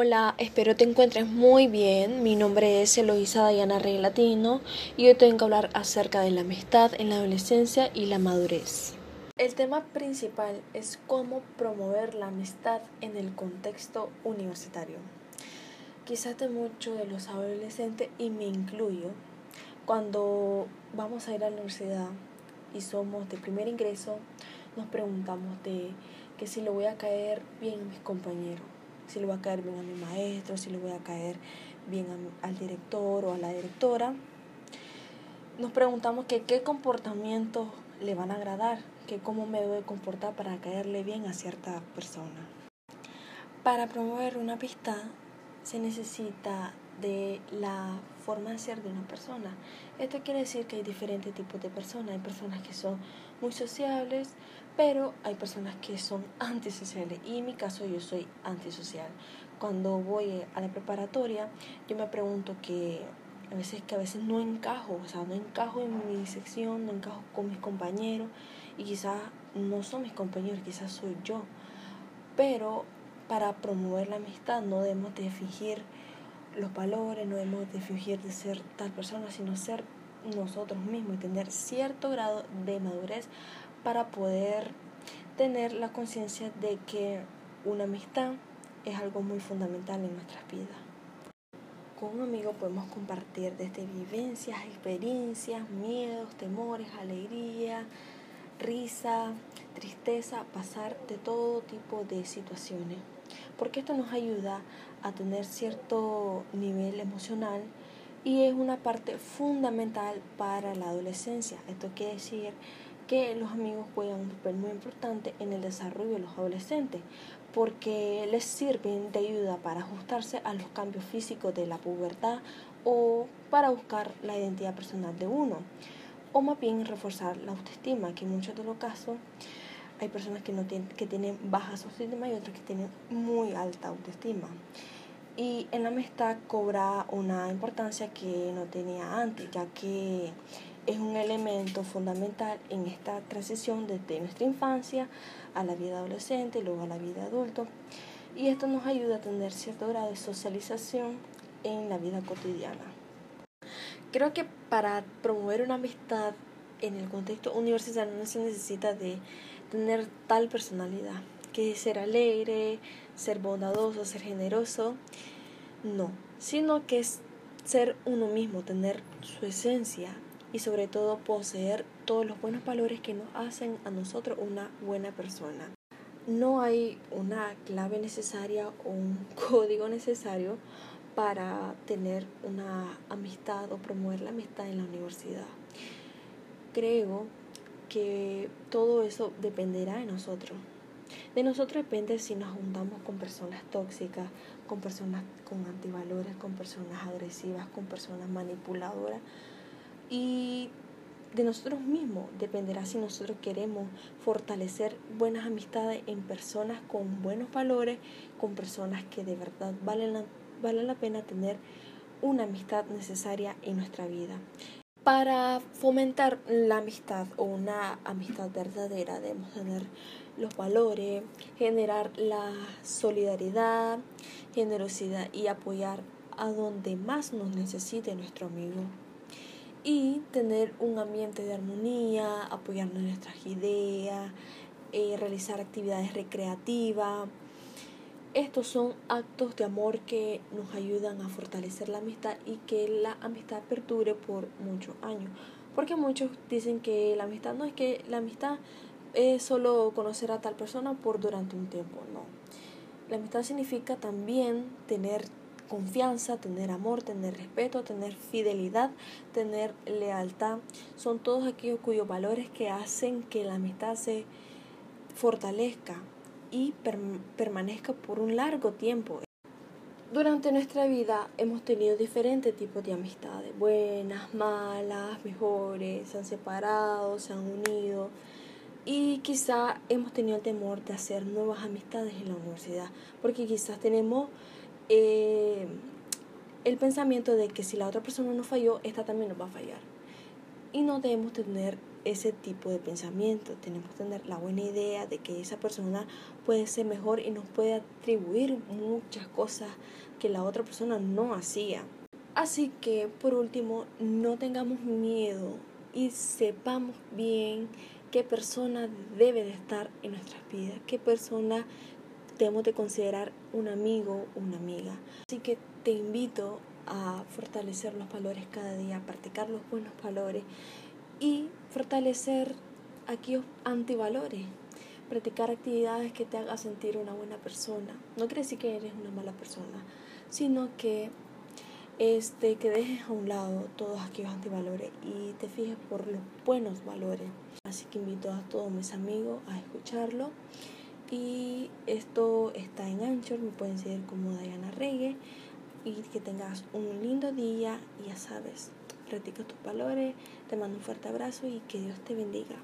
Hola, espero te encuentres muy bien. Mi nombre es Eloisa Dayana Rey Latino y hoy tengo que hablar acerca de la amistad en la adolescencia y la madurez. El tema principal es cómo promover la amistad en el contexto universitario. Quizás de muchos de los adolescentes, y me incluyo, cuando vamos a ir a la universidad y somos de primer ingreso, nos preguntamos de que si le voy a caer bien a mis compañeros si le voy a caer bien a mi maestro, si le voy a caer bien al director o a la directora. Nos preguntamos qué comportamientos le van a agradar, que cómo me debo comportar para caerle bien a cierta persona. Para promover una amistad se necesita de la forma de ser de una persona. Esto quiere decir que hay diferentes tipos de personas. Hay personas que son muy sociables, pero hay personas que son antisociales. Y en mi caso yo soy antisocial. Cuando voy a la preparatoria, yo me pregunto que a veces que a veces no encajo, o sea, no encajo en mi sección, no encajo con mis compañeros y quizás no son mis compañeros, quizás soy yo. Pero para promover la amistad no debemos de fingir los valores, no debemos de fingir de ser tal persona, sino ser nosotros mismos y tener cierto grado de madurez para poder tener la conciencia de que una amistad es algo muy fundamental en nuestras vidas. Con un amigo podemos compartir desde vivencias, experiencias, miedos, temores, alegría, risa, tristeza, pasar de todo tipo de situaciones. Porque esto nos ayuda a tener cierto nivel emocional y es una parte fundamental para la adolescencia. Esto quiere decir que los amigos juegan un papel muy importante en el desarrollo de los adolescentes porque les sirven de ayuda para ajustarse a los cambios físicos de la pubertad o para buscar la identidad personal de uno o más bien reforzar la autoestima que en muchos de los casos hay personas que no tienen que tienen baja autoestima y otras que tienen muy alta autoestima y en la amistad cobra una importancia que no tenía antes, ya que es un elemento fundamental en esta transición desde nuestra infancia a la vida adolescente y luego a la vida adulto. Y esto nos ayuda a tener cierto grado de socialización en la vida cotidiana. Creo que para promover una amistad en el contexto universitario no se necesita de tener tal personalidad, que ser alegre, ser bondadoso, ser generoso, no, sino que es ser uno mismo, tener su esencia y sobre todo poseer todos los buenos valores que nos hacen a nosotros una buena persona. No hay una clave necesaria o un código necesario para tener una amistad o promover la amistad en la universidad. Creo que todo eso dependerá de nosotros. De nosotros depende si nos juntamos con personas tóxicas, con personas con antivalores, con personas agresivas, con personas manipuladoras. Y de nosotros mismos dependerá si nosotros queremos fortalecer buenas amistades en personas con buenos valores, con personas que de verdad valen la, vale la pena tener una amistad necesaria en nuestra vida. Para fomentar la amistad o una amistad verdadera debemos tener los valores, generar la solidaridad, generosidad y apoyar a donde más nos necesite nuestro amigo. Y tener un ambiente de armonía, apoyarnos en nuestras ideas, eh, realizar actividades recreativas. Estos son actos de amor que nos ayudan a fortalecer la amistad y que la amistad perdure por muchos años. Porque muchos dicen que la amistad no es que la amistad es solo conocer a tal persona por durante un tiempo, no. La amistad significa también tener confianza, tener amor, tener respeto, tener fidelidad, tener lealtad. Son todos aquellos cuyos valores que hacen que la amistad se fortalezca y permanezca por un largo tiempo. Durante nuestra vida hemos tenido diferentes tipos de amistades, buenas, malas, mejores, se han separado, se han unido y quizá hemos tenido el temor de hacer nuevas amistades en la universidad, porque quizás tenemos eh, el pensamiento de que si la otra persona nos falló, esta también nos va a fallar. Y no debemos tener ese tipo de pensamiento. Tenemos que tener la buena idea de que esa persona puede ser mejor y nos puede atribuir muchas cosas que la otra persona no hacía. Así que, por último, no tengamos miedo y sepamos bien qué persona debe de estar en nuestras vidas, qué persona debemos de considerar un amigo una amiga. Así que te invito a fortalecer los valores cada día, a practicar los buenos valores y fortalecer aquellos antivalores. Practicar actividades que te hagan sentir una buena persona. No quiere decir que eres una mala persona, sino que este, que dejes a un lado todos aquellos antivalores y te fijes por los buenos valores. Así que invito a todos mis amigos a escucharlo. Y esto está en Anchor, me pueden seguir como Diana Reyes. Y que tengas un lindo día ya sabes, practica tus valores, te mando un fuerte abrazo y que Dios te bendiga.